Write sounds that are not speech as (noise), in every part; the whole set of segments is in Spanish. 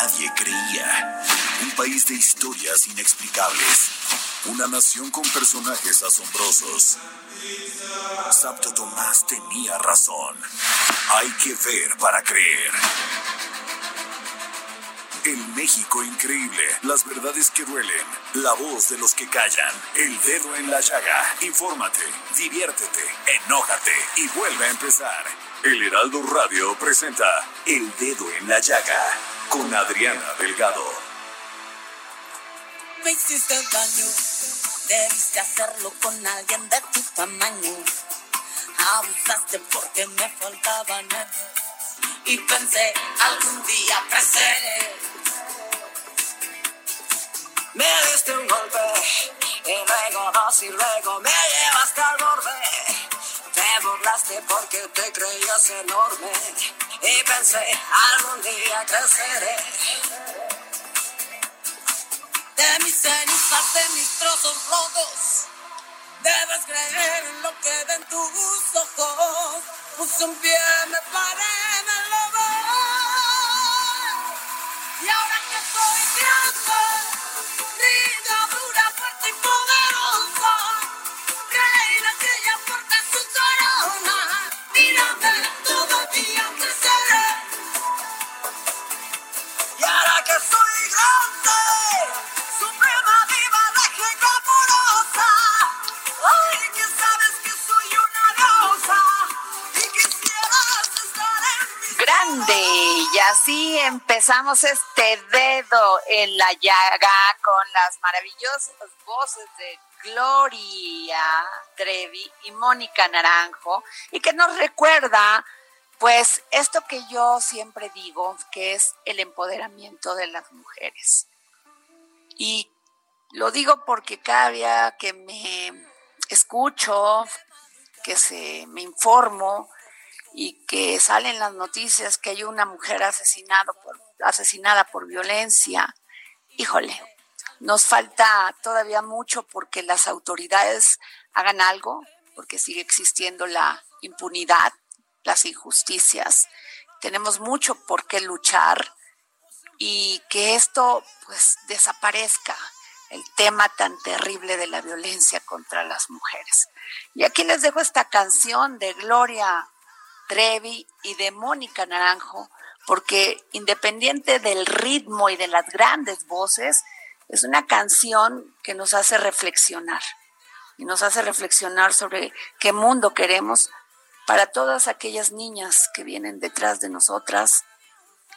nadie creía. Un país de historias inexplicables. Una nación con personajes asombrosos. Santo Tomás tenía razón. Hay que ver para creer. El México increíble, las verdades que duelen, la voz de los que callan, el dedo en la llaga. Infórmate, diviértete, enójate y vuelve a empezar. El Heraldo Radio presenta El Dedo en la Llaga con Adriana Delgado. Me hiciste daño, debiste hacerlo con alguien de tu tamaño. Abusaste porque me faltaban nervios y pensé algún día creceré. Me diste un golpe y luego dos y luego me llevaste al borde. Te burlaste porque te creías enorme y pensé algún día creceré. De mis cenizas, de mis trozos rotos, debes creer en lo que ven tus ojos. Usumbiana parena lover. Así empezamos este dedo en la llaga con las maravillosas voces de Gloria Trevi y Mónica Naranjo y que nos recuerda pues esto que yo siempre digo que es el empoderamiento de las mujeres. Y lo digo porque cada día que me escucho, que se me informo, y que salen las noticias que hay una mujer asesinado por, asesinada por violencia, híjole, nos falta todavía mucho porque las autoridades hagan algo, porque sigue existiendo la impunidad, las injusticias. Tenemos mucho por qué luchar y que esto pues desaparezca el tema tan terrible de la violencia contra las mujeres. Y aquí les dejo esta canción de Gloria Trevi y de Mónica Naranjo, porque independiente del ritmo y de las grandes voces, es una canción que nos hace reflexionar y nos hace reflexionar sobre qué mundo queremos para todas aquellas niñas que vienen detrás de nosotras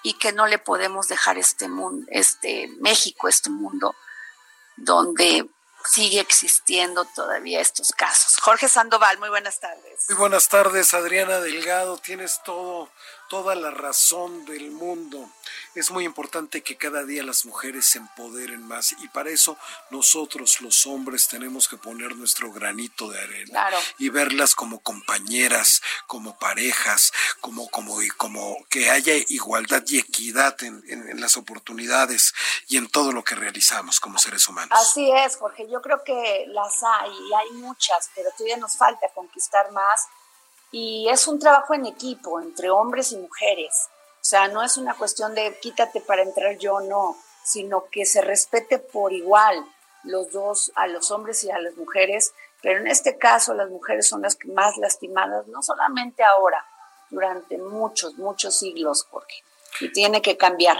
y que no le podemos dejar este mundo, este México, este mundo donde sigue existiendo todavía estos casos. Jorge Sandoval, muy buenas tardes. Muy buenas tardes, Adriana Delgado. Tienes todo, toda la razón del mundo. Es muy importante que cada día las mujeres se empoderen más y para eso nosotros los hombres tenemos que poner nuestro granito de arena Claro. y verlas como compañeras, como parejas, como como y como que haya igualdad y equidad en, en- en las oportunidades y en todo lo que realizamos como seres humanos. Así es, Jorge. Yo creo que las hay y hay muchas, pero todavía nos falta conquistar más. Y es un trabajo en equipo, entre hombres y mujeres. O sea, no es una cuestión de quítate para entrar yo, no, sino que se respete por igual los dos, a los hombres y a las mujeres. Pero en este caso, las mujeres son las más lastimadas, no solamente ahora, durante muchos, muchos siglos, Jorge. Y tiene que cambiar.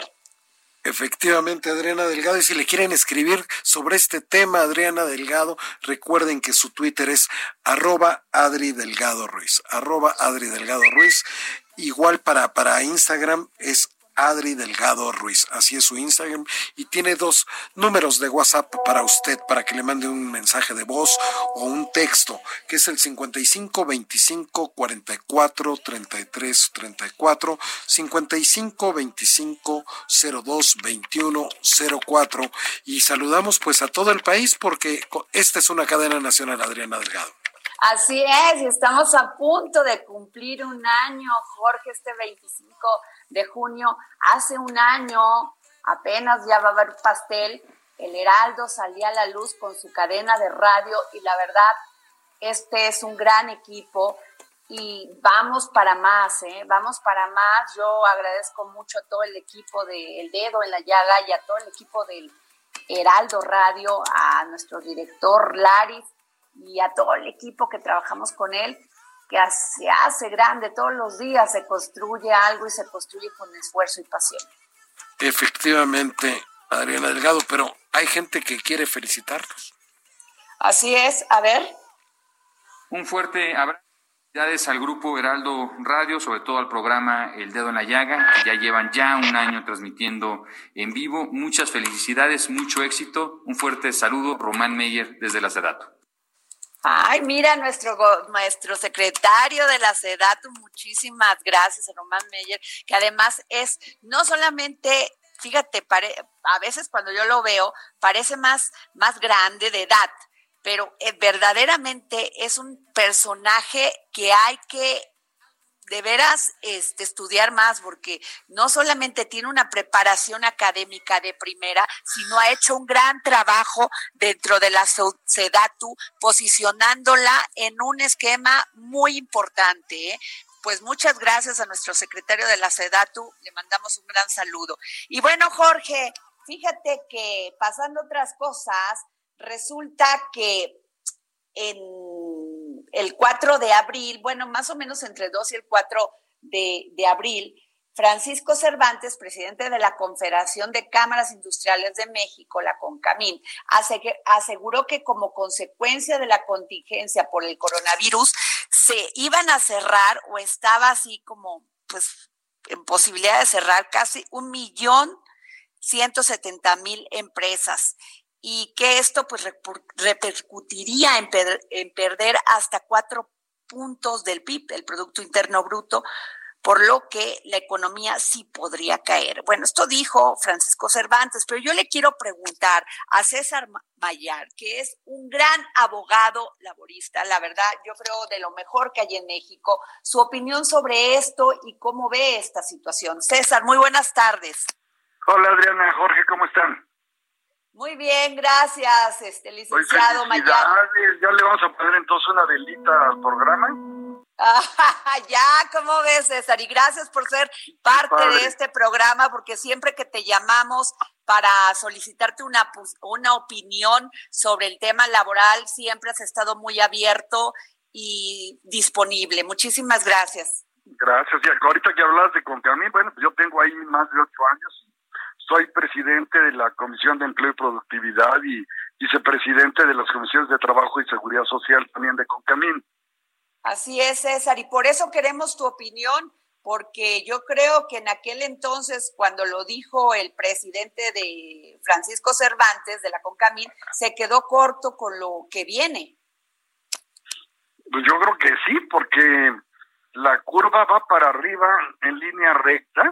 Efectivamente, Adriana Delgado. Y si le quieren escribir sobre este tema, Adriana Delgado, recuerden que su Twitter es arroba Adri Delgado Ruiz. Arroba Adri Delgado Ruiz. Igual para, para Instagram es Adri Delgado Ruiz. Así es su Instagram. Y tiene dos números de WhatsApp para usted, para que le mande un mensaje de voz o un texto, que es el 55 25 44 33 34, 55 25 02 21 04. Y saludamos pues a todo el país porque esta es una cadena nacional, Adriana Delgado. Así es, y estamos a punto de cumplir un año, Jorge, este 25 de junio. Hace un año, apenas ya va a haber pastel, el Heraldo salía a la luz con su cadena de radio y la verdad, este es un gran equipo y vamos para más, ¿eh? vamos para más. Yo agradezco mucho a todo el equipo de El Dedo en la Llaga y a todo el equipo del Heraldo Radio, a nuestro director Laris y a todo el equipo que trabajamos con él, que se hace grande todos los días, se construye algo y se construye con esfuerzo y pasión. Efectivamente, Adriana Delgado, pero hay gente que quiere felicitarlos. Así es, a ver. Un fuerte abrazo al grupo Heraldo Radio, sobre todo al programa El Dedo en la Llaga, que ya llevan ya un año transmitiendo en vivo. Muchas felicidades, mucho éxito. Un fuerte saludo, Román Meyer, desde la Sedato. Ay, mira, nuestro, nuestro secretario de la SEDATU, muchísimas gracias, Román Meyer, que además es no solamente, fíjate, a veces cuando yo lo veo, parece más, más grande de edad, pero eh, verdaderamente es un personaje que hay que de veras este, estudiar más, porque no solamente tiene una preparación académica de primera, sino ha hecho un gran trabajo dentro de la SEDATU, posicionándola en un esquema muy importante. ¿eh? Pues muchas gracias a nuestro secretario de la SEDATU, le mandamos un gran saludo. Y bueno, Jorge, fíjate que pasando otras cosas, resulta que en el 4 de abril, bueno, más o menos entre el 2 y el 4 de, de abril, Francisco Cervantes, presidente de la Confederación de Cámaras Industriales de México, la CONCAMIN, aseguró que como consecuencia de la contingencia por el coronavirus se iban a cerrar o estaba así como pues en posibilidad de cerrar casi un millón ciento setenta mil empresas y que esto pues repercutiría en, en perder hasta cuatro puntos del PIB, el Producto Interno Bruto, por lo que la economía sí podría caer. Bueno, esto dijo Francisco Cervantes, pero yo le quiero preguntar a César Mayar, que es un gran abogado laborista, la verdad, yo creo de lo mejor que hay en México, su opinión sobre esto y cómo ve esta situación. César, muy buenas tardes. Hola Adriana, Jorge, ¿cómo están? Muy bien, gracias, este licenciado Mayar. Ya le vamos a poner entonces una velita al programa. (laughs) ya, ¿cómo ves, César? Y gracias por ser parte de este programa, porque siempre que te llamamos para solicitarte una, una opinión sobre el tema laboral, siempre has estado muy abierto y disponible. Muchísimas gracias. Gracias. Y ahorita que hablas de Concamín, bueno, pues yo tengo ahí más de ocho años soy presidente de la Comisión de Empleo y Productividad y vicepresidente de las comisiones de Trabajo y Seguridad Social también de Concamín. Así es, César, y por eso queremos tu opinión, porque yo creo que en aquel entonces, cuando lo dijo el presidente de Francisco Cervantes de la Concamín, se quedó corto con lo que viene. Pues yo creo que sí, porque la curva va para arriba en línea recta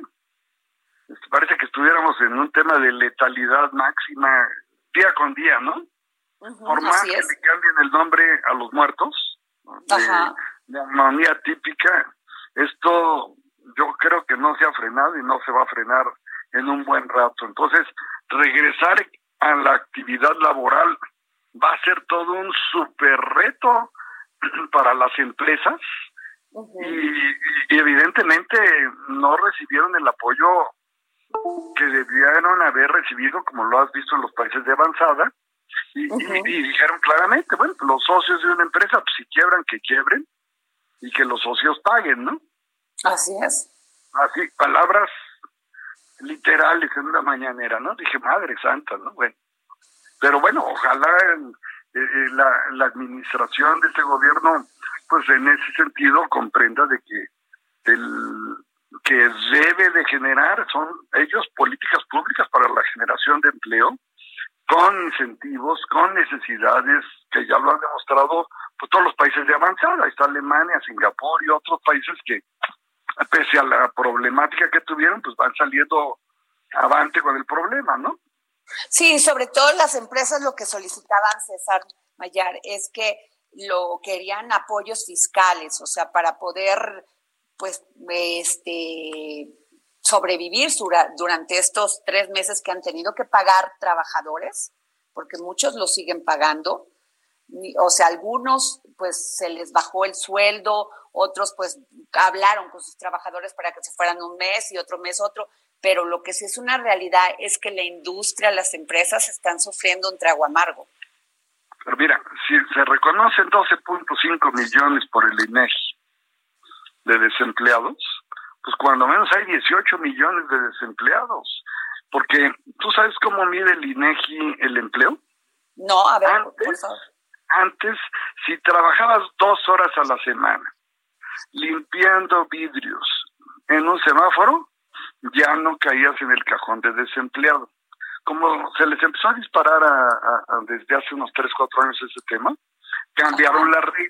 parece que estuviéramos en un tema de letalidad máxima día con día, ¿no? Por más que le cambien el nombre a los muertos, de, amonía típica, esto yo creo que no se ha frenado y no se va a frenar en un buen rato. Entonces, regresar a la actividad laboral va a ser todo un super reto (clears throat) para las empresas y, evidentemente no recibieron el apoyo que debieron haber recibido, como lo has visto en los países de avanzada, y, dijeron claramente, bueno, los socios de una empresa, pues si quiebran, que quiebren, y que los socios paguen, ¿no? Así es. Así, palabras literales en una mañanera, ¿no? Dije, madre santa, ¿no? Bueno, pero bueno, ojalá eh, eh, la, la administración de este gobierno, pues en ese sentido comprenda de que el que debe de generar son ellos políticas públicas para la generación de empleo con incentivos, con necesidades que ya lo han demostrado pues, todos los países de avanzada. Ahí está Alemania, Singapur y otros países que, pese a la problemática que tuvieron, pues van saliendo avante con el problema, ¿no? Sí, sobre todo las empresas lo que solicitaban, César Mayar, es que lo querían apoyos fiscales, o sea, para poder, pues, este, sobrevivir durante estos tres meses que han tenido que pagar trabajadores, porque muchos lo siguen pagando. O sea, algunos pues se les bajó el sueldo, otros pues hablaron con sus trabajadores para que se fueran un mes y otro mes otro, pero lo que sí es una realidad es que la industria, las empresas están sufriendo un trago amargo. Pero mira, si se reconocen 12.5 millones por el INEGI de desempleados, pues cuando menos hay 18 millones de desempleados. Porque tú sabes cómo mide el INEGI el empleo? No, a ver, antes, Antes, si trabajabas dos horas a la semana limpiando vidrios en un semáforo, ya no caías en el cajón de desempleado. Como se les empezó a disparar desde hace unos 3, 4 años ese tema, cambiaron la regla.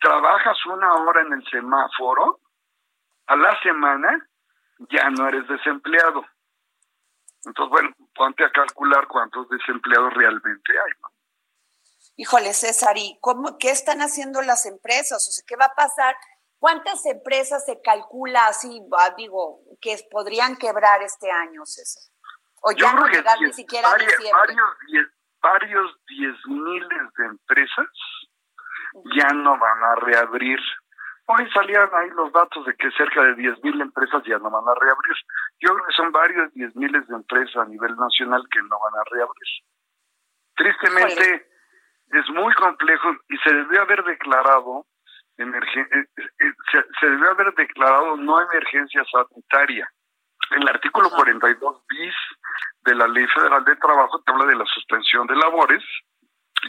Trabajas una hora en el semáforo, a la semana ya no eres desempleado. Entonces, bueno, ponte a calcular cuántos desempleados realmente hay. Híjole, César, ¿y cómo, qué están haciendo las empresas? O sea, ¿qué va a pasar? ¿Cuántas empresas se calcula así, ah, digo, que podrían quebrar este año, César? O ya no llegar ni siquiera diciembre. Varios diez, varios diez miles de empresas ya no van a reabrir Hoy salían ahí los datos de que cerca de 10.000 empresas ya no van a reabrir. Yo creo que son varios 10.000 miles de empresas a nivel nacional que no van a reabrir. Tristemente, es muy complejo y se debió haber declarado eh, eh, eh, se, se debió haber declarado no emergencia sanitaria. El artículo 42 bis de la Ley Federal de Trabajo te habla de la suspensión de labores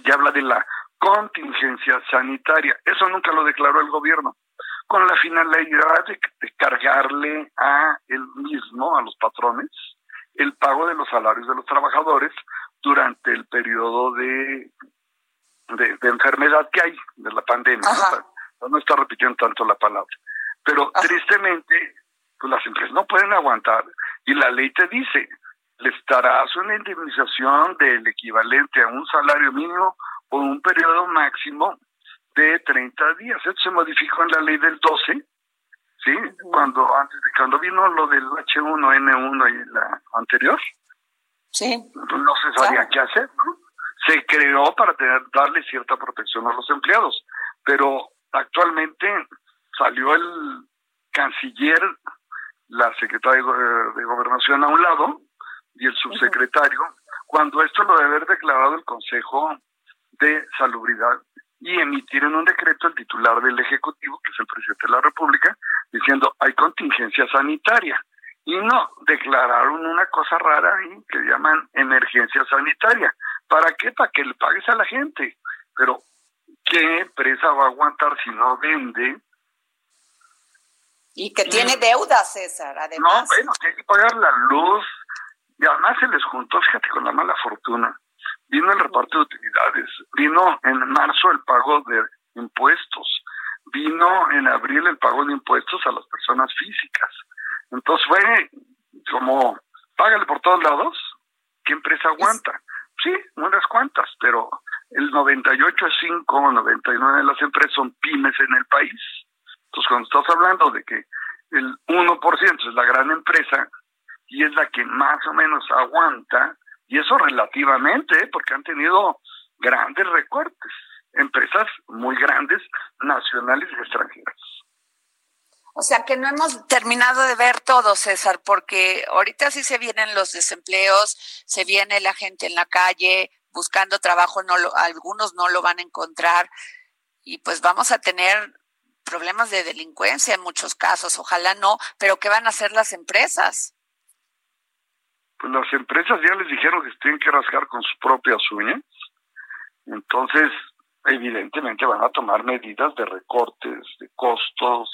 y habla de la contingencia sanitaria. Eso nunca lo declaró el gobierno con la finalidad de, cargarle a él mismo, a los patrones, el pago de los salarios de los trabajadores durante el periodo de, de, enfermedad que hay, de la pandemia. ¿no? no está repitiendo tanto la palabra. Pero tristemente, pues las empresas no pueden aguantar y la ley te dice, les darás una indemnización del equivalente a un salario mínimo por un periodo máximo de 30 días. Esto se modificó en la ley del 12, ¿sí? Cuando antes de cuando vino lo del H1N1 y la anterior. Sí. No se sabía qué hacer, ¿no? Se creó para tener, darle cierta protección a los empleados, pero actualmente salió el canciller, la secretaria de, Gobernación a un lado y el subsecretario, cuando esto lo debe haber declarado el Consejo de Salubridad y emitieron un decreto el titular del Ejecutivo, que es el presidente de la República, diciendo hay contingencia sanitaria. Y no, declararon una cosa rara ahí que llaman emergencia sanitaria. ¿Para qué? Para que le pagues a la gente. Pero, ¿qué empresa va a aguantar si no vende? Y que tiene deuda, César, además. No, bueno, tiene que pagar la luz. Y además se les juntó, fíjate, con la mala fortuna vino el reparto de utilidades, vino en marzo el pago de impuestos, vino en abril el pago de impuestos a las personas físicas. Entonces fue como, págale por todos lados, ¿qué empresa aguanta? Sí, unas cuantas, pero el 98,5 o 99 de las empresas son pymes en el país. Entonces cuando estás hablando de que el 1% es la gran empresa y es la que más o menos aguanta, y eso relativamente, ¿eh? porque han tenido grandes recortes, empresas muy grandes, nacionales y extranjeras. O sea que no hemos terminado de ver todo, César, porque ahorita sí se vienen los desempleos, se viene la gente en la calle buscando trabajo, no lo, algunos no lo van a encontrar y pues vamos a tener problemas de delincuencia en muchos casos, ojalá no, pero ¿qué van a hacer las empresas? Pues las empresas ya les dijeron que tienen que rascar con sus propias uñas. Entonces, evidentemente van a tomar medidas de recortes, de costos,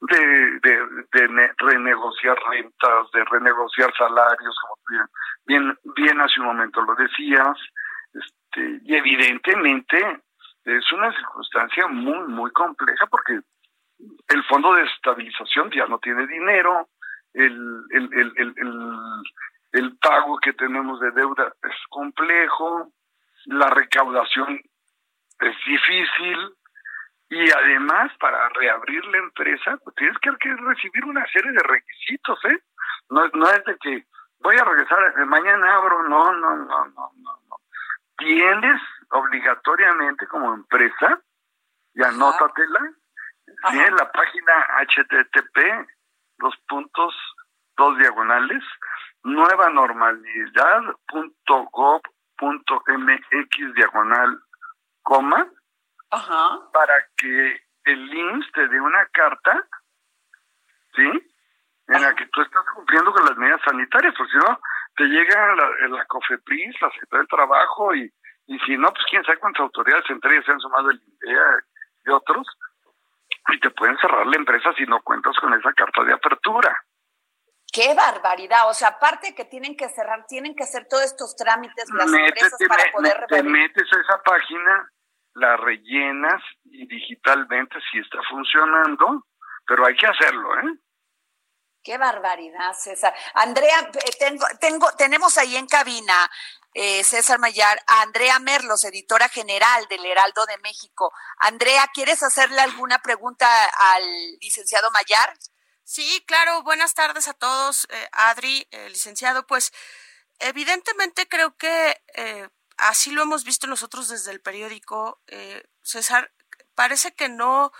de, de, renegociar rentas, de renegociar salarios, como bien, bien, hace un momento lo decías, este, y evidentemente es una circunstancia muy, muy compleja porque el fondo de estabilización ya no tiene dinero, el, el, el pago que tenemos de deuda es complejo, la recaudación es difícil y además para reabrir la empresa pues tienes que, recibir una serie de requisitos, ¿eh? No, no es de que voy a regresar, mañana abro, no, no, no, no, no, no. Tienes obligatoriamente como empresa, y anótatela, en la página http, dos puntos, dos diagonales, nueva normalidad.gov.mx diagonal coma, para que el IMSS te dé una carta, ¿sí? En la que tú estás cumpliendo con las medidas sanitarias, porque si no, te llega la, la COFEPRIS, la Secretaría del Trabajo, y, y si no, pues quién sabe cuántas autoridades entre ellas se han sumado el INDEA y otros, y te pueden cerrar la empresa si no cuentas con esa carta de apertura. ¡Qué barbaridad! O sea, aparte que tienen que cerrar, tienen que hacer todos estos trámites las empresas para poder Te metes a esa página, la rellenas y digitalmente si está funcionando, pero hay que hacerlo, ¿eh? Qué barbaridad, César. Andrea, eh, tengo, tengo, tenemos ahí en cabina, eh, César Mayar, a Andrea Merlos, editora general del Heraldo de México. Andrea, ¿quieres hacerle alguna pregunta al licenciado Mayar? Sí, claro, buenas tardes a todos. Eh, Adri, eh, licenciado, pues evidentemente creo que eh, así lo hemos visto nosotros desde el periódico. César, parece que no,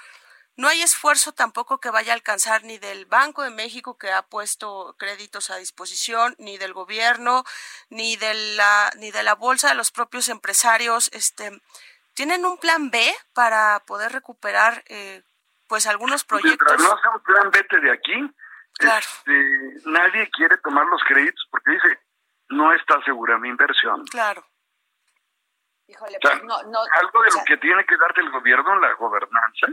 no hay esfuerzo tampoco que vaya a alcanzar ni del Banco de México que ha puesto créditos a disposición, ni del gobierno, ni de la, ni de la bolsa de los propios empresarios. Este, ¿Tienen un plan B para poder recuperar eh, pues algunos proyectos. Mientras no sea un plan vete de aquí, este, nadie quiere tomar los créditos porque dice, no está segura mi inversión. Claro. Híjole, pues no, no, algo de lo que tiene que darte el gobierno, la gobernanza,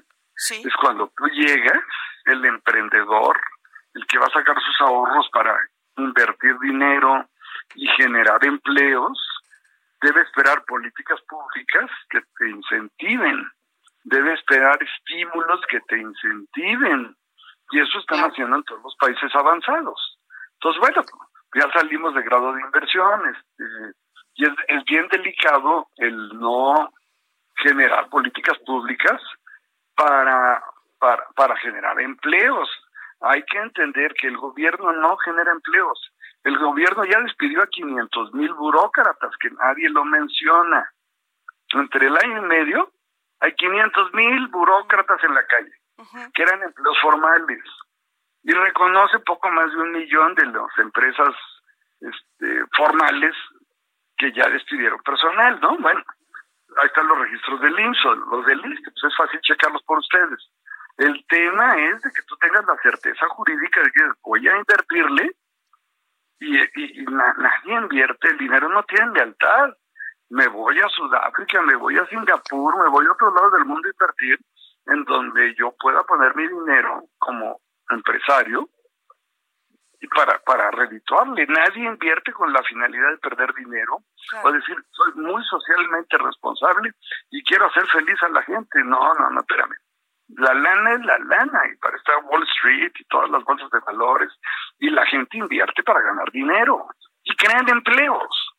es cuando tú llegas, el emprendedor, el que va a sacar sus ahorros para invertir dinero y generar empleos, debe esperar políticas públicas que te incentiven debe esperar estímulos que te incentiven. Y eso están haciendo en todos los países avanzados. Entonces, bueno, ya salimos de grado de inversión. Este, y es, bien delicado el no generar políticas públicas para, para, para generar empleos. Hay que entender que el gobierno no genera empleos. El gobierno ya despidió a 500 mil burócratas, que nadie lo menciona. Entre el año y medio hay 500 mil burócratas en la calle, que eran empleos formales, y reconoce poco más de un millón de las empresas este, formales que ya despidieron personal, ¿no? Bueno, ahí están los registros del IMSS, los del ISTE, pues es fácil checarlos por ustedes. El tema es de que tú tengas la certeza jurídica de que voy a invertirle y, y, nadie invierte, el dinero no tiene lealtad me voy a Sudáfrica, me voy a Singapur, me voy a otro lado del mundo a invertir en donde yo pueda poner mi dinero como empresario y para, para redituarle. Nadie invierte con la finalidad de perder dinero o decir, soy muy socialmente responsable y quiero hacer feliz a la gente. No, no, no, espérame. La lana es la lana y para estar Wall Street y todas las bolsas de valores y la gente invierte para ganar dinero y crean empleos.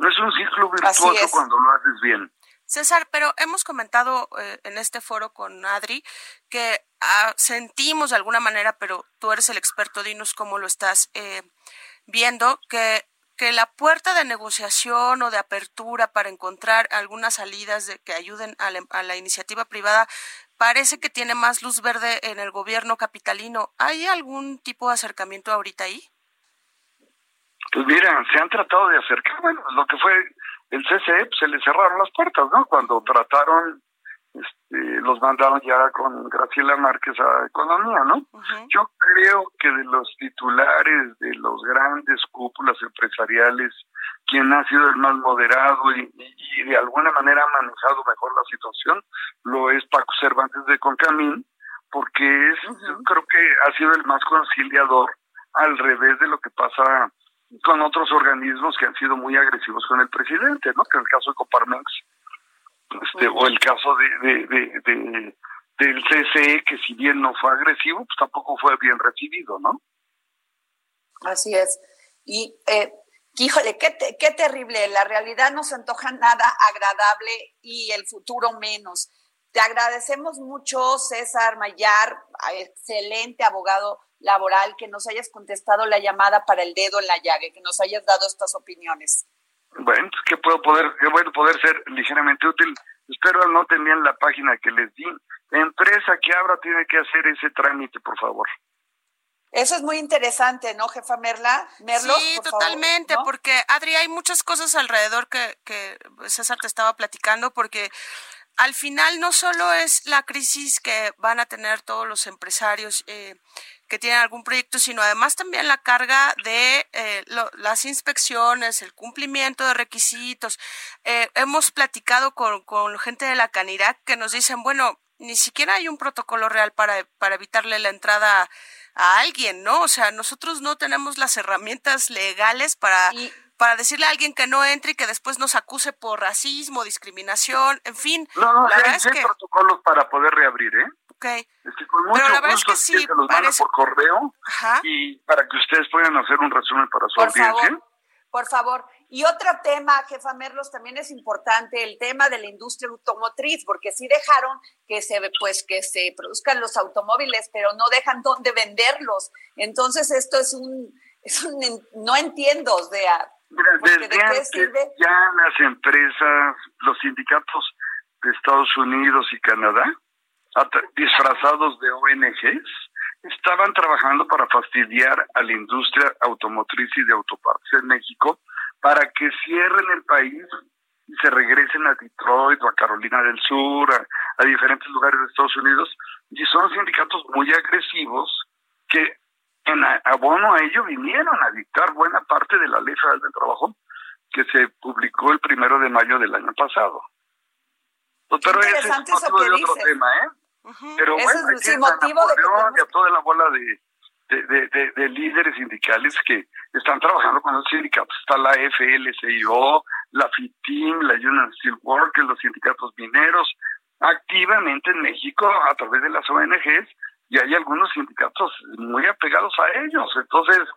No es un ciclo virtuoso cuando lo haces bien. César, pero hemos comentado eh, en este foro con Adri que ah, sentimos de alguna manera, pero tú eres el experto, dinos cómo lo estás eh, viendo, que, que la puerta de negociación o de apertura para encontrar algunas salidas de, que ayuden a la, a la iniciativa privada parece que tiene más luz verde en el gobierno capitalino. ¿Hay algún tipo de acercamiento ahorita ahí? Pues mira, se han tratado de acercar, bueno, lo que fue el CCE, pues, se le cerraron las puertas, ¿no? Cuando trataron este, los mandaron ya con Graciela Márquez a Economía, ¿no? Yo creo que de los titulares de los grandes cúpulas empresariales, quien ha sido el más moderado y, de alguna manera ha manejado mejor la situación, lo es Paco Cervantes de Concamín, porque es, creo que ha sido el más conciliador al revés de lo que pasa con otros organismos que han sido muy agresivos con el presidente, ¿no? Que en el caso de Coparmex, este, o el caso de, de, del CCE, que si bien no fue agresivo, pues tampoco fue bien recibido, ¿no? Así es. Y, eh, híjole, qué, qué terrible. La realidad no se antoja nada agradable y el futuro menos. Te agradecemos mucho, César Mayar, excelente abogado laboral, que nos hayas contestado la llamada para el dedo en la llaga, que nos hayas dado estas opiniones. Bueno, pues que puedo poder, que bueno poder ser ligeramente útil. Espero no bien la página que les di. empresa que abra tiene que hacer ese trámite, por favor. Eso es muy interesante, ¿no, jefa Merla? sí, totalmente, porque Adri, hay muchas cosas alrededor que, que César te estaba platicando, porque al final no solo es la crisis que van a tener todos los empresarios eh, que tienen algún proyecto, sino además también la carga de eh, las inspecciones, el cumplimiento de requisitos. Eh, hemos platicado con, con gente de la Canirac que nos dicen, bueno, ni siquiera hay un protocolo real para, para evitarle la entrada a alguien, ¿no? O sea, nosotros no tenemos las herramientas legales para, para decirle a alguien que no entre y que después nos acuse por racismo, discriminación, en fin. No, no, hay, protocolos para poder reabrir, ¿eh? Okay. con mucho Pero la verdad es que sí, los parece... por correo y para que ustedes puedan hacer un resumen para su audiencia. por favor. Y otro tema, jefa Merlos, también es importante, el tema de la industria automotriz, porque sí dejaron que se, pues, que se produzcan los automóviles, pero no dejan dónde venderlos. Entonces, esto es un, es un no entiendo, o sea, ¿de qué sirve? ya las empresas, los sindicatos de Estados Unidos y Canadá, disfrazados de ONGs, estaban trabajando para fastidiar a la industria automotriz y de autopartes en México para que cierren el país y se regresen a Detroit o a Carolina del Sur, a, diferentes lugares de Estados Unidos. Y son sindicatos muy agresivos que en abono a ello vinieron a dictar buena parte de la ley federal del trabajo que se publicó el primero de mayo del año pasado. Pero ese es otro tema, ¿eh? Pero bueno, es el motivo de toda la bola de, de, de, líderes sindicales que están trabajando con los sindicatos. Está la FLCIO, la FITIM, la Union Steel Workers, los sindicatos mineros, activamente en México a través de las ONGs y hay algunos sindicatos muy apegados a ellos. Entonces,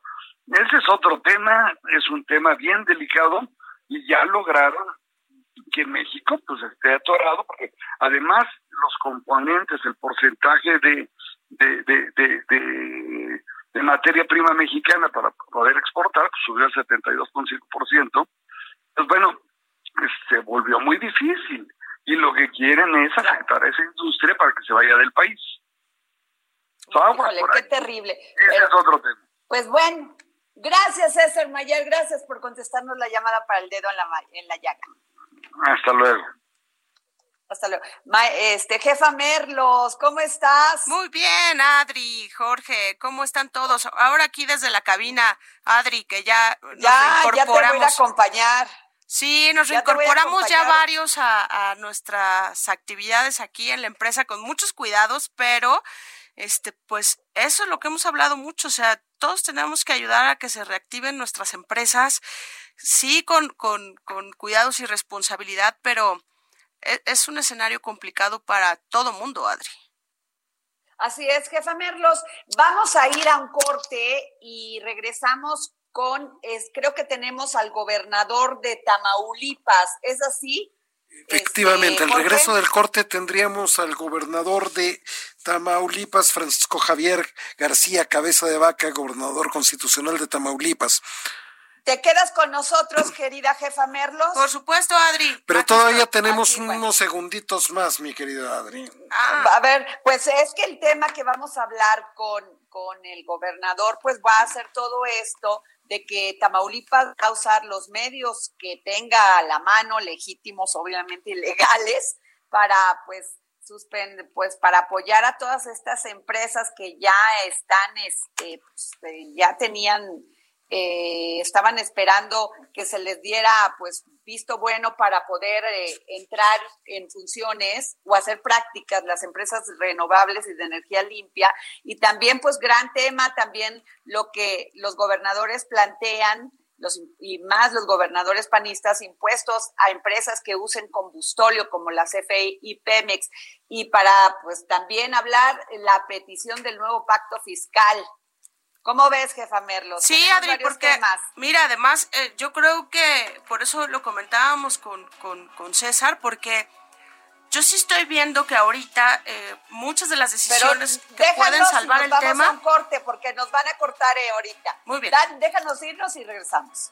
ese es otro tema, es un tema bien delicado y ya lograron que México pues esté atorado porque además los componentes, el porcentaje de, de, de, de, materia prima mexicana para poder exportar pues, subió al 72,5%, pues bueno, se volvió muy difícil y lo que quieren es afectar a esa industria para que se vaya del país. Qué terrible. Ese es otro tema. Pues bueno, gracias César Mayer, gracias por contestarnos la llamada para el dedo en la, en la llaga. Hasta luego. Hasta luego. este, jefa Merlos, ¿cómo estás? Muy bien, Adri, Jorge, ¿cómo están todos? Ahora aquí desde la cabina, Adri, que ya nos ya, Ya te voy a acompañar. Sí, nos reincorporamos ya varios a, a, nuestras actividades aquí en la empresa con muchos cuidados, pero este, pues eso es lo que hemos hablado mucho, o sea, todos tenemos que ayudar a que se reactiven nuestras empresas, sí con, con, con cuidados y responsabilidad, pero e, es un escenario complicado para todo mundo, Adri. Así es, jefa Merlos. Vamos a ir a un corte y regresamos con, es, creo que tenemos al gobernador de Tamaulipas, ¿es así? Efectivamente, al este, regreso del corte tendríamos al gobernador de Tamaulipas, Francisco Javier García Cabeza de Vaca, gobernador constitucional de Tamaulipas. ¿Te quedas con nosotros, querida jefa Merlos? Por supuesto, Adri. Pero todavía tenemos unos segunditos más, mi querida Adri. Ah. A ver, pues es que el tema que vamos a hablar con, con el gobernador, pues va a ser todo esto de que Tamaulipas va a usar los medios que tenga a la mano, legítimos, obviamente, y legales, para, pues, suspende, pues para apoyar a todas estas empresas que ya están, este, pues, eh, ya tenían, eh, estaban esperando que se les diera, pues, visto bueno para poder eh, entrar en funciones o hacer prácticas las empresas renovables y de energía limpia. Y también, pues, gran tema, también lo que los gobernadores plantean y más los gobernadores panistas impuestos a empresas que usen combustóleo como la CFE y Pemex y para pues también hablar la petición del nuevo pacto fiscal. ¿Cómo ves, jefa Merlos? Sí, Adri, porque mira, además eh, yo creo que por eso lo comentábamos con, con, con César, porque yo sí estoy viendo que ahorita eh, muchas de las decisiones que pueden salvar el vamos tema. A un corte porque nos van a cortar eh, ahorita. Muy bien. déjanos irnos y regresamos.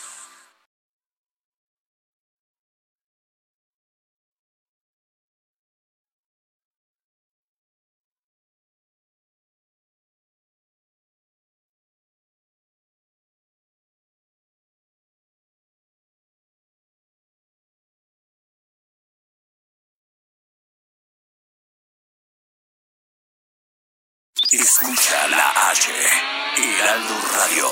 Escucha la H, Heraldo Radio.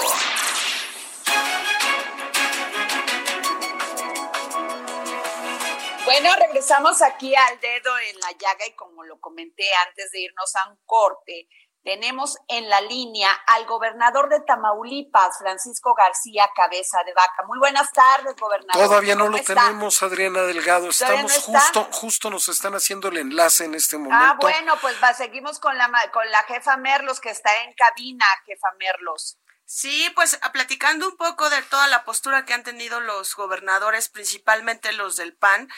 Bueno, regresamos aquí al dedo en la llaga y como lo comenté antes de irnos a un corte, tenemos en la línea al gobernador de Tamaulipas, Francisco García Cabeza de Vaca. Muy buenas tardes, gobernador. Todavía no lo tenemos, Adriana Delgado. Estamos justo, justo nos están haciendo el enlace en este momento. Ah, bueno, pues va, seguimos con la, con la jefa Merlos, que está en cabina, jefa Merlos. Sí, pues platicando un poco de toda la postura que han tenido los gobernadores, principalmente los del PAN,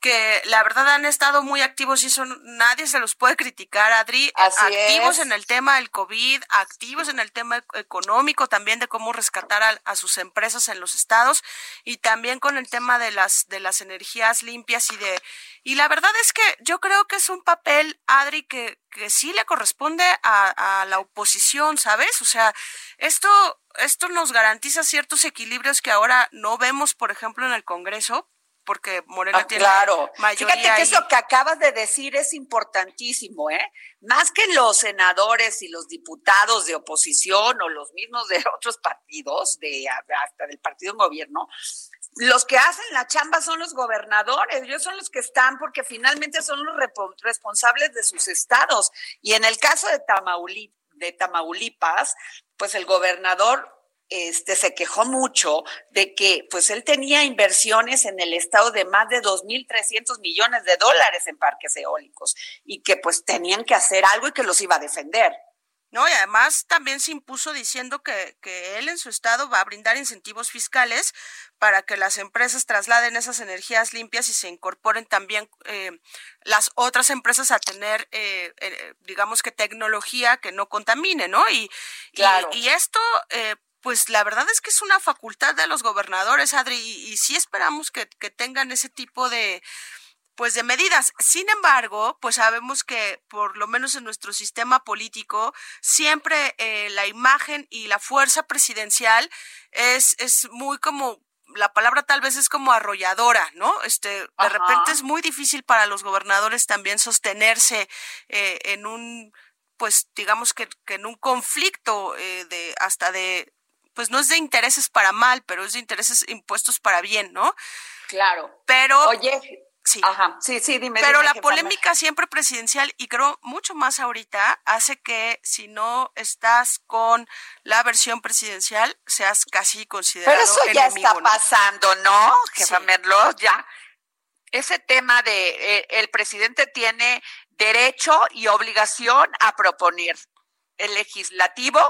que la verdad han estado muy activos y eso nadie se los puede criticar, Adri. activos en el tema del COVID, activos en el tema económico también de cómo rescatar a, sus empresas en los estados y también con el tema de las de las energías limpias y de y la verdad es que yo creo que es un papel, Adri, que, que sí le corresponde a, a la oposición, ¿sabes? O sea, esto esto nos garantiza ciertos equilibrios que ahora no vemos, por ejemplo, en el Congreso porque Morena ah, tiene claro. mayoría. Fíjate que eso que acabas de decir es importantísimo, ¿eh? Más que los senadores y los diputados de oposición o los mismos de (laughs) otros partidos, de hasta del partido en gobierno, los que hacen la chamba son los gobernadores, ellos son los que están porque finalmente son los responsables de sus estados. Y en el caso de de Tamaulipas, pues el gobernador este, se quejó mucho de que pues él tenía inversiones en el estado de más de 2.300 millones de dólares en parques eólicos y que pues tenían que hacer algo y que los iba a defender. No, y además también se impuso diciendo que, que él en su estado va a brindar incentivos fiscales para que las empresas trasladen esas energías limpias y se incorporen también eh, las otras empresas a tener, eh, eh, digamos que tecnología que no contamine, ¿no? Y, y, y, esto, eh, pues la verdad es que es una facultad de los gobernadores, Adri, y, sí esperamos que, tengan ese tipo de pues de medidas. Sin embargo, pues sabemos que por lo menos en nuestro sistema político siempre eh, la imagen y la fuerza presidencial es, es muy como la palabra tal vez es como arrolladora, ¿no? Este, de repente es muy difícil para los gobernadores también sostenerse eh, en un, pues digamos que, que en un conflicto eh, de hasta de pues no es de intereses para mal, pero es de intereses impuestos para bien, ¿no? Claro. Pero Oye, Sí. Ajá, sí, sí, dime. Pero dime, la polémica siempre presidencial, y creo mucho más ahorita, hace que si no estás con la versión presidencial, seas casi considerado Pero eso ya enemigo, está ¿no? pasando, ¿no, jefa Sí. Merlos? Ya. Ese tema de eh, el presidente tiene derecho y obligación a proponer. El legislativo,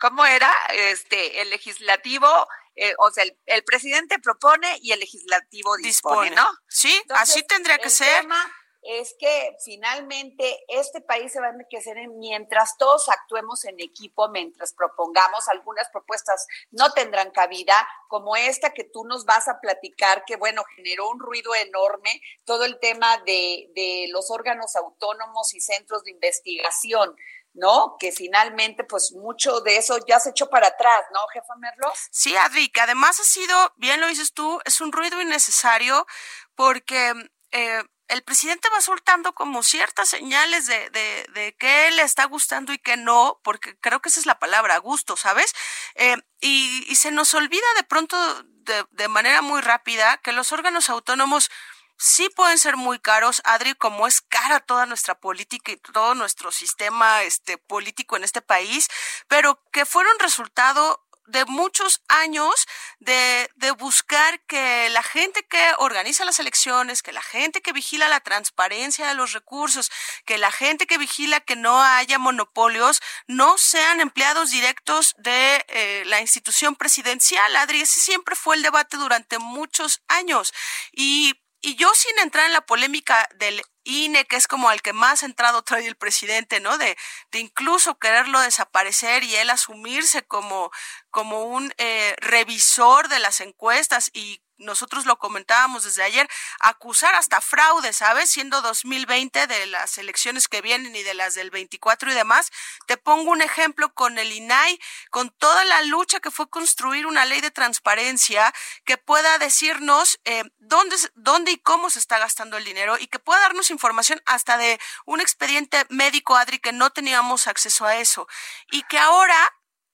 ¿cómo era? Este, el legislativo, eh, o sea, el, el presidente propone y el legislativo dispone, Dispone. ¿no? Sí, Entonces, así tendría que el ser. tema es que finalmente este país se va a enriquecer en- mientras todos actuemos en equipo, mientras propongamos algunas propuestas no tendrán cabida, como esta que tú nos vas a platicar, que bueno, generó un ruido enorme, todo el tema de, de los órganos autónomos y centros de investigación. ¿No? Que finalmente, pues mucho de eso ya se echó para atrás, ¿no, jefa Merlos? Sí, Adri, que además ha sido, bien lo dices tú, es un ruido innecesario porque eh, el presidente va soltando como ciertas señales de, de, de que le está gustando y que no, porque creo que esa es la palabra, gusto, ¿sabes? Eh, y, y se nos olvida de pronto, de, de manera muy rápida, que los órganos autónomos sí pueden ser muy caros, Adri, como es cara toda nuestra política y todo nuestro sistema este político en este país, pero que fueron resultado de muchos años de, de buscar que la gente que organiza las elecciones, que la gente que vigila la transparencia de los recursos, que la gente que vigila que no haya monopolios, no sean empleados directos de eh, la institución presidencial. Adri, ese siempre fue el debate durante muchos años. Y y yo sin entrar en la polémica del INE, que es como al que más entrado trae el presidente, ¿no? De, de incluso quererlo desaparecer y él asumirse como, como un eh, revisor de las encuestas y nosotros lo comentábamos desde ayer, acusar hasta fraude, ¿sabes? Siendo 2020 de las elecciones que vienen y de las del 24 y demás. Te pongo un ejemplo con el INAI, con toda la lucha que fue construir una ley de transparencia que pueda decirnos eh, dónde, dónde y cómo se está gastando el dinero y que pueda darnos información hasta de un expediente médico, Adri, que no teníamos acceso a eso. Y que ahora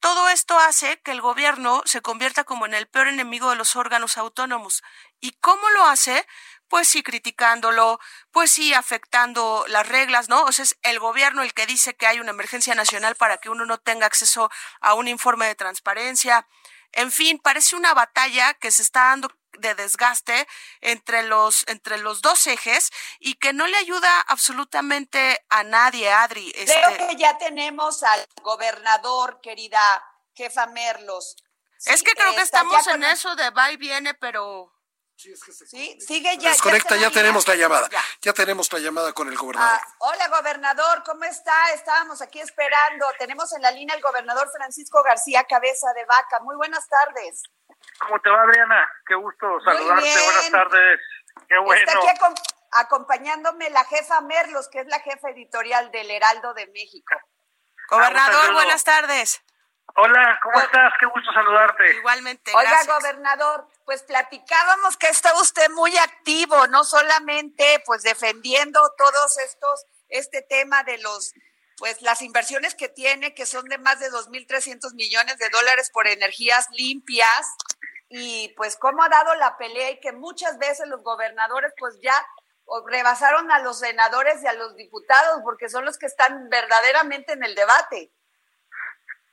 todo esto hace que el gobierno se convierta como en el peor enemigo de los órganos autónomos. ¿Y cómo lo hace? Pues sí, criticándolo, pues sí, afectando las reglas, ¿no? O sea, es el gobierno el que dice que hay una emergencia nacional para que uno no tenga acceso a un informe de transparencia. En fin, parece una batalla que se está dando de desgaste entre los entre los dos ejes y que no le ayuda absolutamente a nadie, Adri. Este, Creo que ya tenemos al gobernador, querida jefa Merlos. es Sí, que creo que estamos ya en con- eso de va y viene, pero Sí, es que se Sí, sigue ya. desconecta, está ya tenemos la llamada. Ya. Ya tenemos la llamada con el gobernador. Ah, hola, gobernador, ¿cómo está? Estábamos aquí esperando. Tenemos en la línea el gobernador Francisco García Cabeza de Vaca. Muy buenas tardes. ¿Cómo te va, Adriana? Qué gusto saludarte. bien. Buenas tardes. Qué Está bueno. aquí acom- acompañándome la jefa Merlos, que es la jefa editorial del Heraldo de México. gobernador, saludo. buenas tardes. Hola, ¿cómo estás? Qué gusto saludarte. Igualmente, Oiga, gracias. gobernador, pues platicábamos que está usted muy activo, no solamente pues defendiendo todos estos, este tema de los, pues las inversiones que tiene, que son de más de 2.300 millones de dólares por energías limpias, y pues cómo ha dado la pelea y que muchas veces los gobernadores pues ya rebasaron a los senadores y a los diputados porque son los que están verdaderamente en el debate.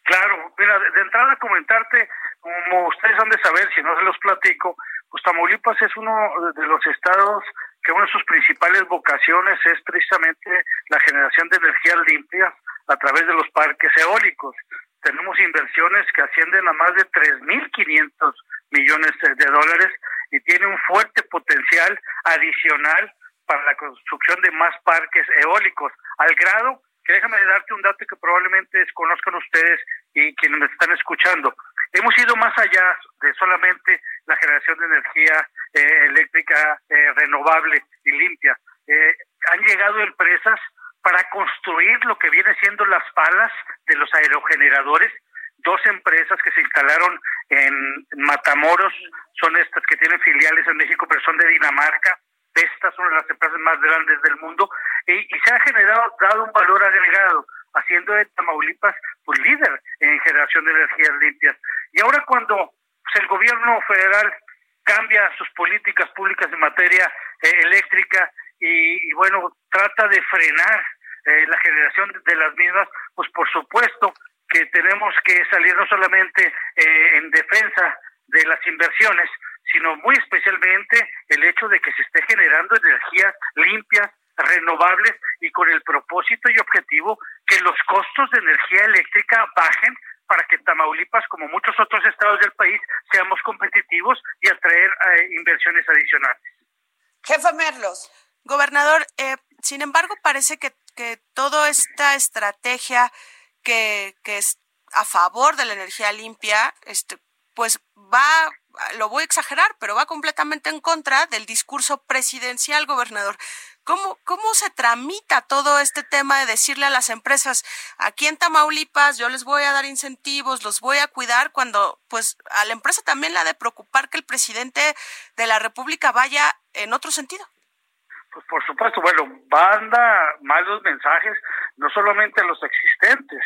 Claro, mira, de, de entrada comentarte, como ustedes han de saber, si no se los platico, pues Tamaulipas es uno de los estados que una de sus principales vocaciones es precisamente la generación de energías limpias a través de los parques eólicos. Tenemos inversiones que ascienden a más de 3.500 millones de, dólares y tiene un fuerte potencial adicional para la construcción de más parques eólicos, al grado que déjame darte un dato que probablemente desconozcan ustedes y quienes me están escuchando. Hemos ido más allá de solamente la generación de energía eh, eléctrica eh, renovable y limpia. Eh, han llegado empresas para construir lo que viene siendo las palas de los aerogeneradores. Dos empresas que se instalaron en Matamoros son estas que tienen filiales en México, pero son de Dinamarca. Estas son las empresas más grandes del mundo y, y se ha generado dado un valor agregado, haciendo de Tamaulipas pues líder en generación de energías limpias. Y ahora cuando pues, el gobierno federal cambia sus políticas públicas en materia eh, eléctrica y, bueno, trata de frenar eh, la generación de las mismas, pues por supuesto que tenemos que salir no solamente eh, en defensa de las inversiones, sino muy especialmente el hecho de que se esté generando energías limpias, renovables y con el propósito y objetivo que los costos de energía eléctrica bajen para que Tamaulipas, como muchos otros estados del país, seamos competitivos y atraer eh, inversiones adicionales. Jefe Merlos. Gobernador, eh, sin embargo, parece que, que toda esta estrategia que, que es a favor de la energía limpia, este, pues va, lo voy a exagerar, pero va completamente en contra del discurso presidencial, gobernador. ¿Cómo, ¿Cómo se tramita todo este tema de decirle a las empresas, aquí en Tamaulipas yo les voy a dar incentivos, los voy a cuidar, cuando pues a la empresa también la de preocupar que el presidente de la República vaya en otro sentido? Pues por supuesto, bueno, manda malos mensajes, no solamente a los existentes,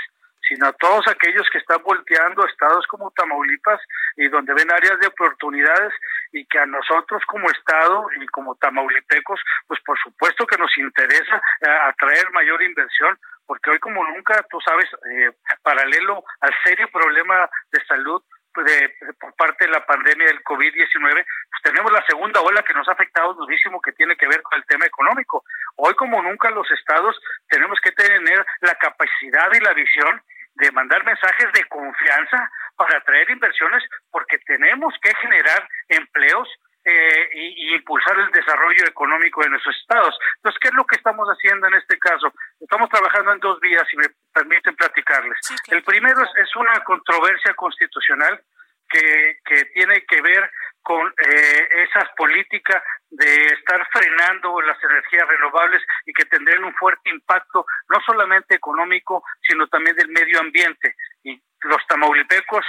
sino a todos aquellos que están volteando estados como Tamaulipas y donde ven áreas de oportunidades y que a nosotros como estado y como tamaulipecos, pues por supuesto que nos interesa eh, atraer mayor inversión, porque hoy como nunca, tú sabes, eh, paralelo al serio problema de salud de, por parte de la pandemia del COVID-19, pues tenemos la segunda ola que nos ha afectado durísimo que tiene que ver con el tema económico. Hoy como nunca los estados tenemos que tener la capacidad y la visión de mandar mensajes de confianza para atraer inversiones porque tenemos que generar empleos eh, y, impulsar el desarrollo económico de nuestros estados. Entonces, ¿qué es lo que estamos haciendo en este caso? Estamos trabajando en dos vías, si me permiten platicarles. El primero es, una controversia constitucional que, que tiene que ver con eh, esas políticas de estar frenando las energías renovables y que tendrían un fuerte impacto no solamente económico, sino también del medio ambiente. Y los tamaulipecos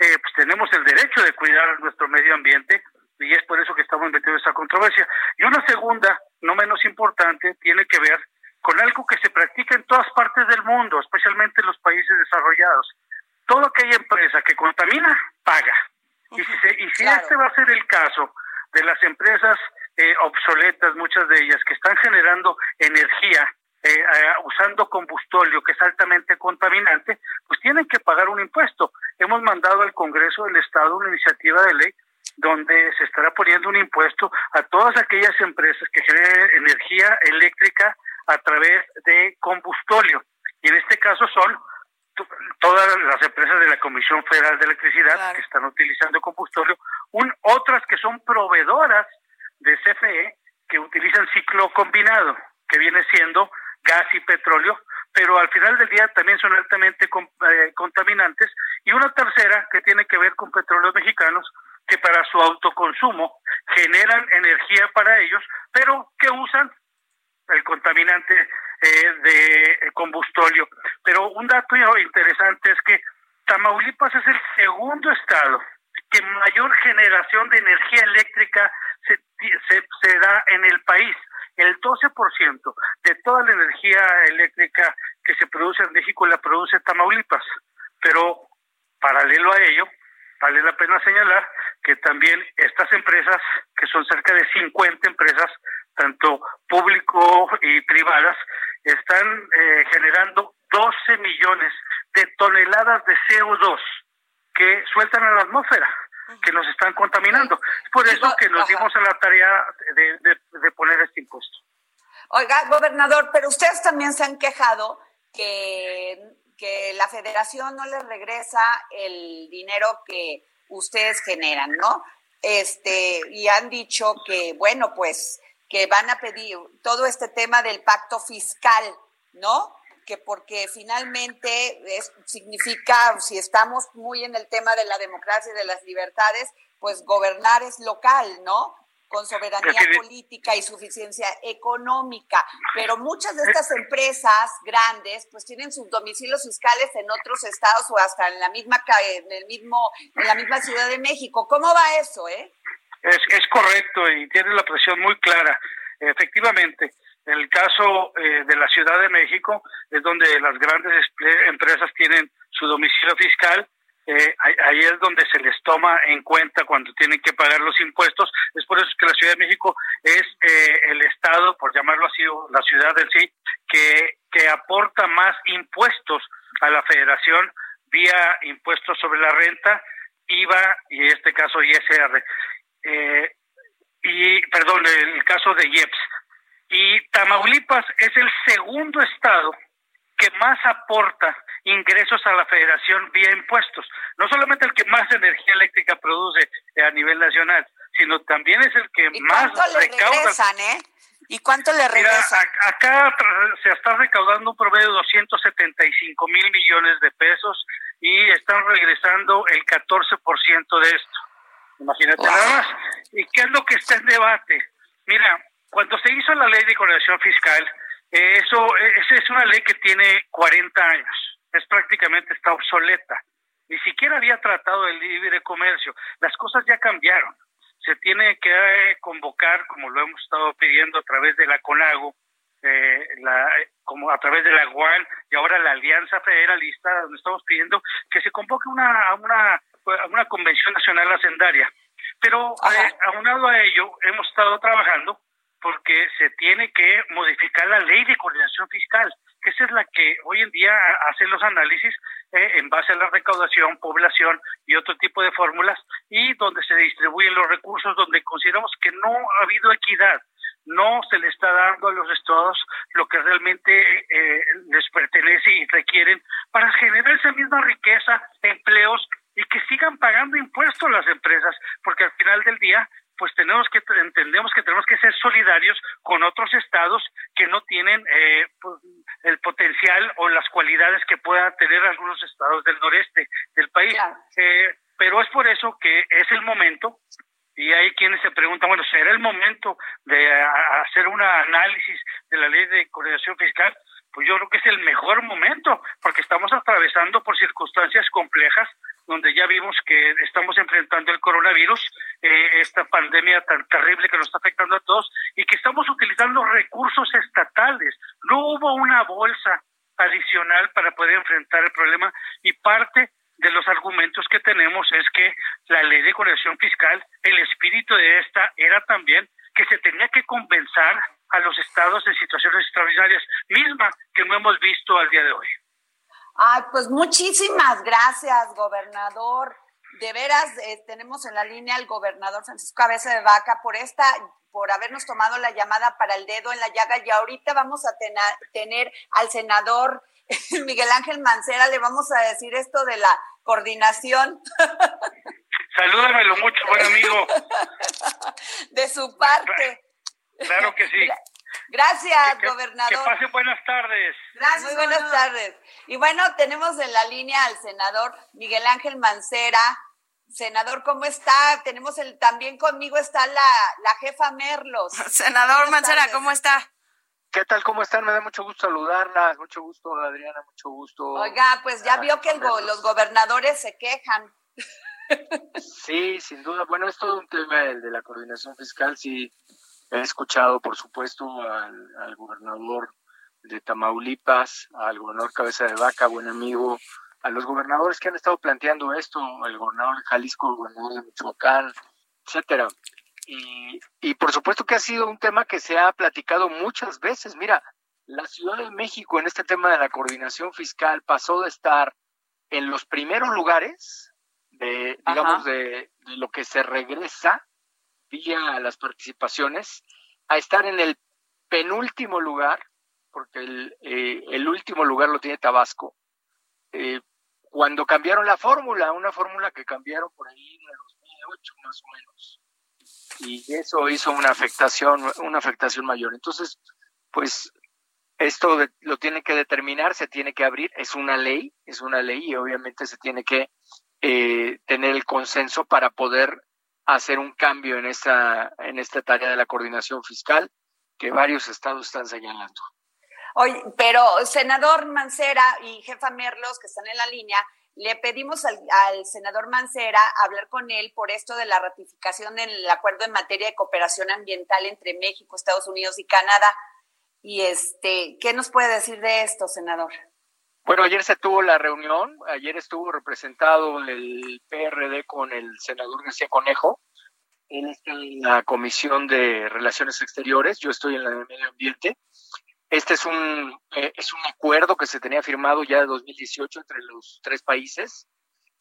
eh, pues tenemos el derecho de cuidar nuestro medio ambiente y es por eso que estamos metidos en esa controversia. Y una segunda, no menos importante, tiene que ver con algo que se practica en todas partes del mundo, especialmente en los países desarrollados. Toda aquella empresa que contamina, paga. Y si, y si este va a ser el caso de las empresas eh, obsoletas, muchas de ellas, que están generando energía eh, eh, usando combustóleo que es altamente contaminante, pues tienen que pagar un impuesto. Hemos mandado al Congreso del Estado una iniciativa de ley donde se estará poniendo un impuesto a todas aquellas empresas que generen energía eléctrica a través de combustóleo. Y en este caso son todas las empresas de la Comisión Federal de Electricidad que están utilizando combustóleo, un, otras que son proveedoras de CFE que utilizan ciclo combinado, que viene siendo gas y petróleo, pero al final del día también son altamente eh, contaminantes, y una tercera que tiene que ver con petróleos mexicanos, que para su autoconsumo generan energía para ellos, pero que usan el contaminante eh, de combustóleo. Pero un dato interesante es que Tamaulipas es el segundo estado que mayor generación de energía eléctrica se, se, da en el país. El 12% de toda la energía eléctrica que se produce en México la produce Tamaulipas. Pero paralelo a ello, vale la pena señalar que también estas empresas, que son cerca de 50 empresas, tanto público y privadas, están eh, generando 12 millones de toneladas de CO2 que sueltan a la atmósfera, que nos están contaminando. Es por eso que nos dimos a la tarea de, poner este impuesto. Oiga, gobernador, pero ustedes también se han quejado que, que la federación no les regresa el dinero que ustedes generan, ¿no? Este, y han dicho que, bueno, pues que van a pedir todo este tema del pacto fiscal, ¿no? Que porque finalmente es, significa, si estamos muy en el tema de la democracia y de las libertades, pues gobernar es local, ¿no? Con soberanía política y suficiencia económica. Pero muchas de estas empresas grandes, pues tienen sus domicilios fiscales en otros estados o hasta en la misma, en el mismo, en la misma Ciudad de México. ¿Cómo va eso, eh? Es, es correcto y tiene la presión muy clara. Efectivamente, en el caso eh, de la Ciudad de México es donde las grandes empresas tienen su domicilio fiscal. eh, ahí es donde se les toma en cuenta cuando tienen que pagar los impuestos. Es por eso que la Ciudad de México es eh, el Estado, por llamarlo así, la ciudad en sí, que, que aporta más impuestos a la federación vía impuestos sobre la renta, IVA y en este caso ISR. Eh, y, perdón, el caso de IEPS. Y Tamaulipas es el segundo estado que más aporta ingresos a la federación vía impuestos. No solamente el que más energía eléctrica produce a nivel nacional, sino también es el que más recauda. eh? ¿Y cuánto le regresan? acá se está recaudando un promedio de 275 mil millones de pesos y están regresando el 14% de esto. Imagínate nada más. ¿Y qué es lo que está en debate? Mira, cuando se hizo la ley de coordinación fiscal, eso esa es una ley que tiene 40 años. Es prácticamente está obsoleta. Ni siquiera había tratado el libre comercio. Las cosas ya cambiaron se tiene que convocar, como lo hemos estado pidiendo a través de la CONAGO, eh, la, como a través de la UAN y ahora la Alianza Federalista, donde estamos pidiendo que se convoque una, una, una convención nacional hacendaria. Pero eh, aunado a ello, hemos estado trabajando porque se tiene que modificar la ley de coordinación fiscal, que esa es la que hoy en día hace los análisis eh, en base a la recaudación, población y otro tipo de fórmulas, y donde se distribuyen los recursos, donde consideramos que no ha habido equidad, no se le está dando a los estados lo que realmente eh, les pertenece y requieren para generar esa misma riqueza, empleos y que sigan pagando impuestos las empresas, porque al final del día pues tenemos que entendemos que tenemos que ser solidarios con otros estados que no tienen eh, pues, el potencial o las cualidades que puedan tener algunos estados del noreste del país. Eh, pero es por eso que es el momento y hay quienes se preguntan, bueno, ¿será el momento de hacer un análisis de la ley de coordinación fiscal? Pues yo creo que es el mejor momento, porque estamos atravesando por circunstancias complejas donde ya vimos que estamos enfrentando el coronavirus, eh, esta pandemia tan terrible que nos está afectando a todos, y que estamos utilizando recursos estatales. No hubo una bolsa adicional para poder enfrentar el problema y parte de los argumentos que tenemos es que la ley de corrección fiscal, el espíritu de esta era también que se tenía que compensar a los estados en situaciones extraordinarias, misma que no hemos visto al día de hoy. Ay, pues muchísimas gracias, gobernador. De veras, eh, tenemos en la línea al gobernador Francisco Cabeza de Vaca por esta, por habernos tomado la llamada para el dedo en la llaga y ahorita vamos a tener al senador (laughs) Miguel Ángel Mancera, le vamos a decir esto de la coordinación. Salúdamelo mucho, buen amigo. (laughs) De su parte. Claro que sí. Gracias, gobernador. Que pasen buenas tardes. Gracias, Muy buenas tardes. Y bueno, tenemos en la línea al senador Miguel Ángel Mancera. Senador, ¿cómo está? Tenemos el, también conmigo está la, la jefa Merlos. Senador Mancera, ¿cómo está? ¿Qué tal? ¿Cómo están? Me da mucho gusto saludarla. Mucho gusto, Adriana. Mucho gusto. Oiga, pues ya vio que los gobernadores se quejan. Sí, sin duda. Bueno, es todo un tema el de la coordinación fiscal. Sí, He escuchado, por supuesto, al, gobernador de Tamaulipas, al gobernador Cabeza de Vaca, buen amigo, a los gobernadores que han estado planteando esto, el gobernador de Jalisco, el gobernador de Michoacán, etcétera. Y, y por supuesto que ha sido un tema que se ha platicado muchas veces. Mira, la Ciudad de México en este tema de la coordinación fiscal pasó de estar en los primeros lugares de, digamos, de, de, lo que se regresa vía las participaciones a estar en el penúltimo lugar, porque el, eh, el último lugar lo tiene Tabasco, eh, cuando cambiaron la fórmula, una fórmula que cambiaron por ahí en el 2008 más o menos. Y eso hizo una afectación, una afectación mayor. Entonces, pues esto lo tiene que determinar, se tiene que abrir, es una ley, es una ley y obviamente se tiene que eh, tener el consenso para poder hacer un cambio en esta, en esta tarea de la coordinación fiscal que varios estados están señalando. Oye, pero senador Mancera y jefa Merlos, que están en la línea, le pedimos al, senador Mancera hablar con él por esto de la ratificación del acuerdo en materia de cooperación ambiental entre México, Estados Unidos y Canadá. Y este, ¿qué nos puede decir de esto, senador? Bueno, ayer se tuvo la reunión, ayer estuvo representado el PRD con el senador García Conejo, él está en la Comisión de Relaciones Exteriores, yo estoy en la de Medio Ambiente. Este es un, eh, es un acuerdo que se tenía firmado ya de 2018 entre los tres países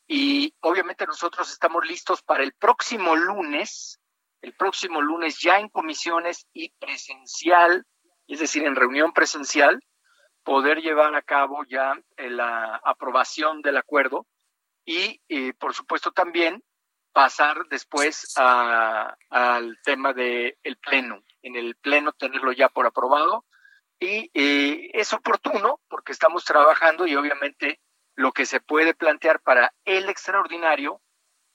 y obviamente nosotros estamos listos para el próximo lunes, el próximo lunes ya en comisiones y presencial, es decir, en reunión presencial, poder llevar a cabo ya eh, la aprobación del acuerdo y, eh, por supuesto, también pasar después al tema del el pleno. En el pleno tenerlo ya por aprobado y eh, es oportuno porque estamos trabajando y obviamente lo que se puede plantear para el extraordinario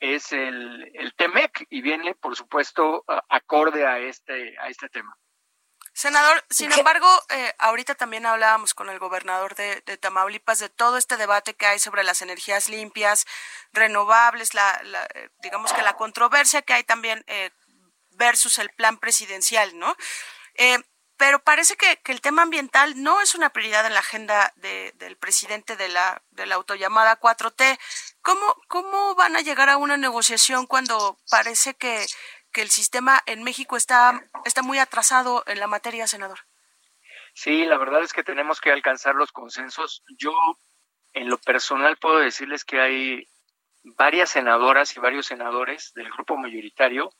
es el, el TEMEC y viene, por supuesto, acorde a este, a este tema. Senador, sin embargo, eh, ahorita también hablábamos con el gobernador de, Tamaulipas de todo este debate que hay sobre las energías limpias, renovables, la, eh, digamos que la controversia que hay también eh, versus el plan presidencial, ¿no? Pero parece que, el tema ambiental no es una prioridad en la agenda del presidente de la, de la autollamada 4T. ¿Cómo, ¿Cómo van a llegar a una negociación cuando parece que que el sistema en México está, está muy atrasado en la materia, senador. Sí, la verdad es que tenemos que alcanzar los consensos. Yo, en lo personal, puedo decirles que hay varias senadoras y varios senadores del grupo mayoritario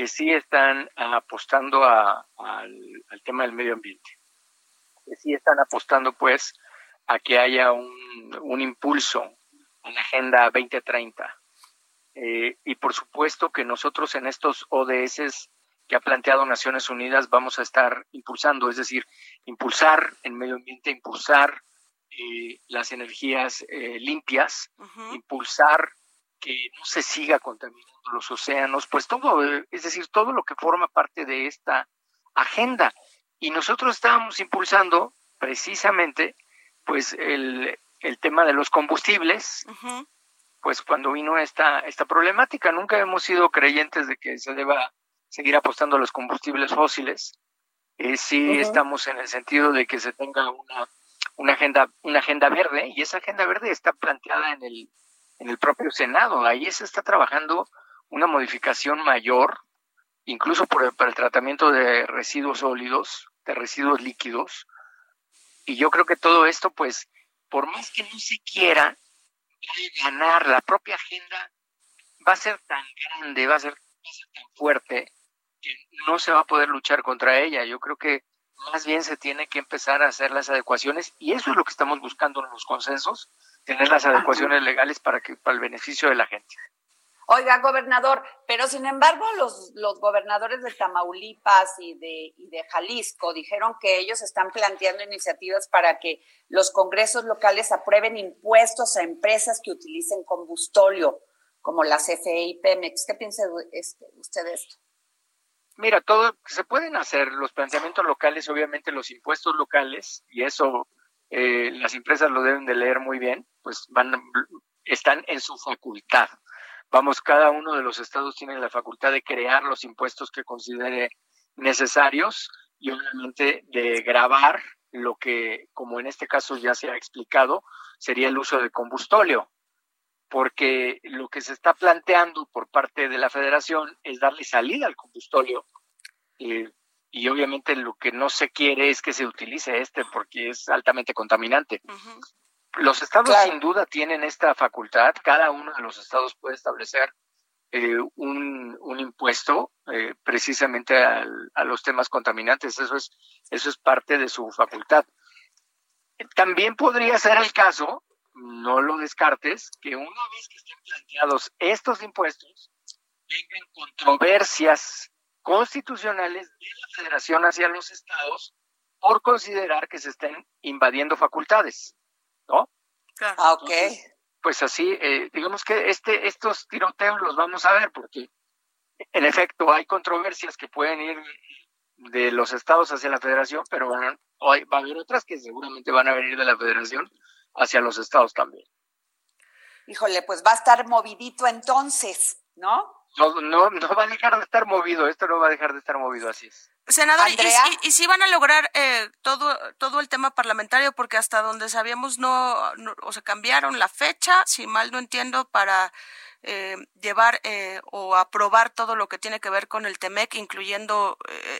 que sí están apostando al, tema del medio ambiente, que sí están apostando pues a que haya un, un impulso a la Agenda 2030 eh, y por supuesto que nosotros en estos ODS que ha planteado Naciones Unidas vamos a estar impulsando, es decir, impulsar el medio ambiente, impulsar eh, las energías eh, limpias, impulsar que no se siga contaminando los océanos, pues todo, es decir, todo lo que forma parte de esta agenda. Y nosotros estábamos impulsando precisamente pues el, el tema de los combustibles, pues cuando vino esta, esta problemática. Nunca hemos sido creyentes de que se deba seguir apostando a los combustibles fósiles. Eh, sí estamos en el sentido de que se tenga una, una, agenda, una agenda verde y esa agenda verde está planteada en el, en el propio Senado. Ahí se está trabajando una modificación mayor, incluso por para el tratamiento de residuos sólidos, de residuos líquidos. Y yo creo que todo esto, pues, por más que no se quiera, ganar la propia agenda va a ser tan grande, va a ser, tan fuerte, que no se va a poder luchar contra ella. Yo creo que más bien se tiene que empezar a hacer las adecuaciones y eso es lo que estamos buscando en los consensos, tener las adecuaciones legales para que para el beneficio de la gente. Oiga, gobernador, pero sin embargo los, los gobernadores de Tamaulipas y de, y de Jalisco dijeron que ellos están planteando iniciativas para que los congresos locales aprueben impuestos a empresas que utilicen combustóleo, como la CFE y Pemex. ¿Qué piensa este, usted de esto? Mira, todo se pueden hacer los planteamientos locales, obviamente los impuestos locales, y eso eh, las empresas lo deben de leer muy bien, pues van están en su facultad vamos, cada uno de los estados tiene la facultad de crear los impuestos que considere necesarios y obviamente de grabar lo que, como en este caso ya se ha explicado, sería el uso de combustóleo, porque lo que se está planteando por parte de la federación es darle salida al combustóleo. Eh, y obviamente lo que no se quiere es que se utilice este porque es altamente contaminante. Los estados sin duda tienen esta facultad, cada uno de los estados puede establecer eh, un, un, impuesto eh, precisamente a los temas contaminantes, eso es, eso es parte de su facultad. También podría ser el caso, no lo descartes, que una vez que estén planteados estos impuestos, vengan controversias constitucionales de la federación hacia los estados por considerar que se estén invadiendo facultades. ¿No? Ah, ok. pues así, eh, digamos que este, estos tiroteos los vamos a ver porque en efecto hay controversias que pueden ir de los estados hacia la federación, pero van, hoy va a haber otras que seguramente van a venir de la federación hacia los estados también. Híjole, pues va a estar movidito entonces, ¿no? No, no, no va a dejar de estar movido, esto no va a dejar de estar movido, así es. Senador, ¿y, si van a lograr eh, todo, todo el tema parlamentario? Porque hasta donde sabíamos no, o se cambiaron la fecha, si mal no entiendo, para eh, llevar eh, o aprobar todo lo que tiene que ver con el TEMEC, incluyendo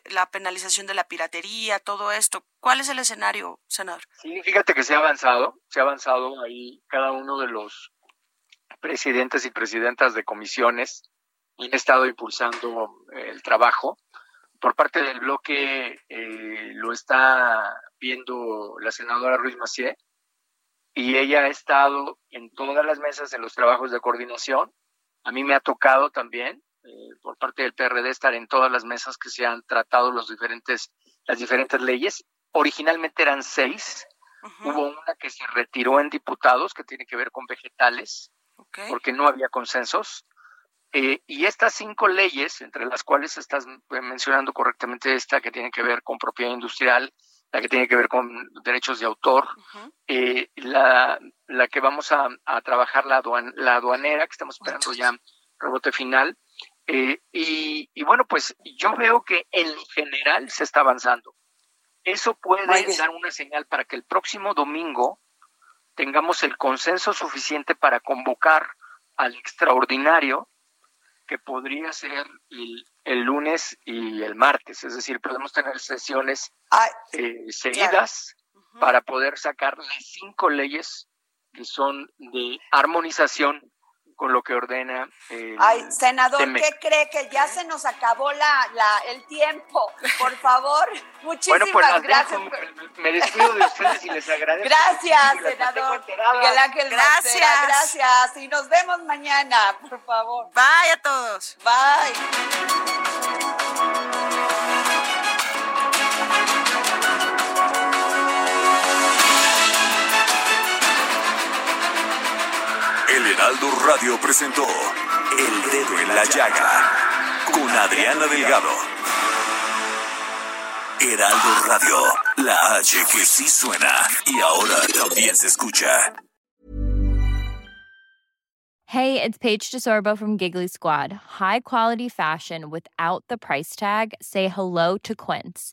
la penalización de la piratería, todo esto. ¿Cuál es el escenario, senador? Sí, fíjate que se ha avanzado, se ha avanzado ahí cada uno de los presidentes y presidentas de comisiones han estado impulsando el trabajo por parte del bloque eh, lo está viendo la senadora Ruiz Macié y ella ha estado en todas las mesas en los trabajos de coordinación. A mí me ha tocado también eh, por parte del PRD estar en todas las mesas que se han tratado los diferentes, las diferentes leyes. Originalmente eran seis. Hubo una que se retiró en diputados que tiene que ver con vegetales porque no había consensos. Eh, y estas cinco leyes, entre las cuales estás mencionando correctamente esta que tiene que ver con propiedad industrial, la que tiene que ver con derechos de autor, eh, la, la, que vamos a, trabajar la, la aduanera, que estamos esperando ya rebote final. Eh, y, y, bueno, pues yo veo que en general se está avanzando. Eso puede dar una señal para que el próximo domingo tengamos el consenso suficiente para convocar al extraordinario que podría ser el, lunes y el martes, es decir, podemos tener sesiones eh, seguidas para poder sacar las cinco leyes que son de armonización con lo que ordena el Ay, senador, ¿qué cree que ya se nos acabó la, la el tiempo? Por favor, (laughs) muchísimas bueno, pues gracias. me despido de ustedes y les agradezco. Gracias, senador. Miguel Ángel gracias. gracias. Y nos vemos mañana, por favor. Bye a todos. Bye. Heraldo Radio presentó El Dedo en la Llaga con Adriana Delgado. Heraldo Radio, la H que sí suena y ahora también se escucha. Hey, it's Paige DeSorbo from Giggly Squad. High quality fashion without the price tag. Say hello to Quince.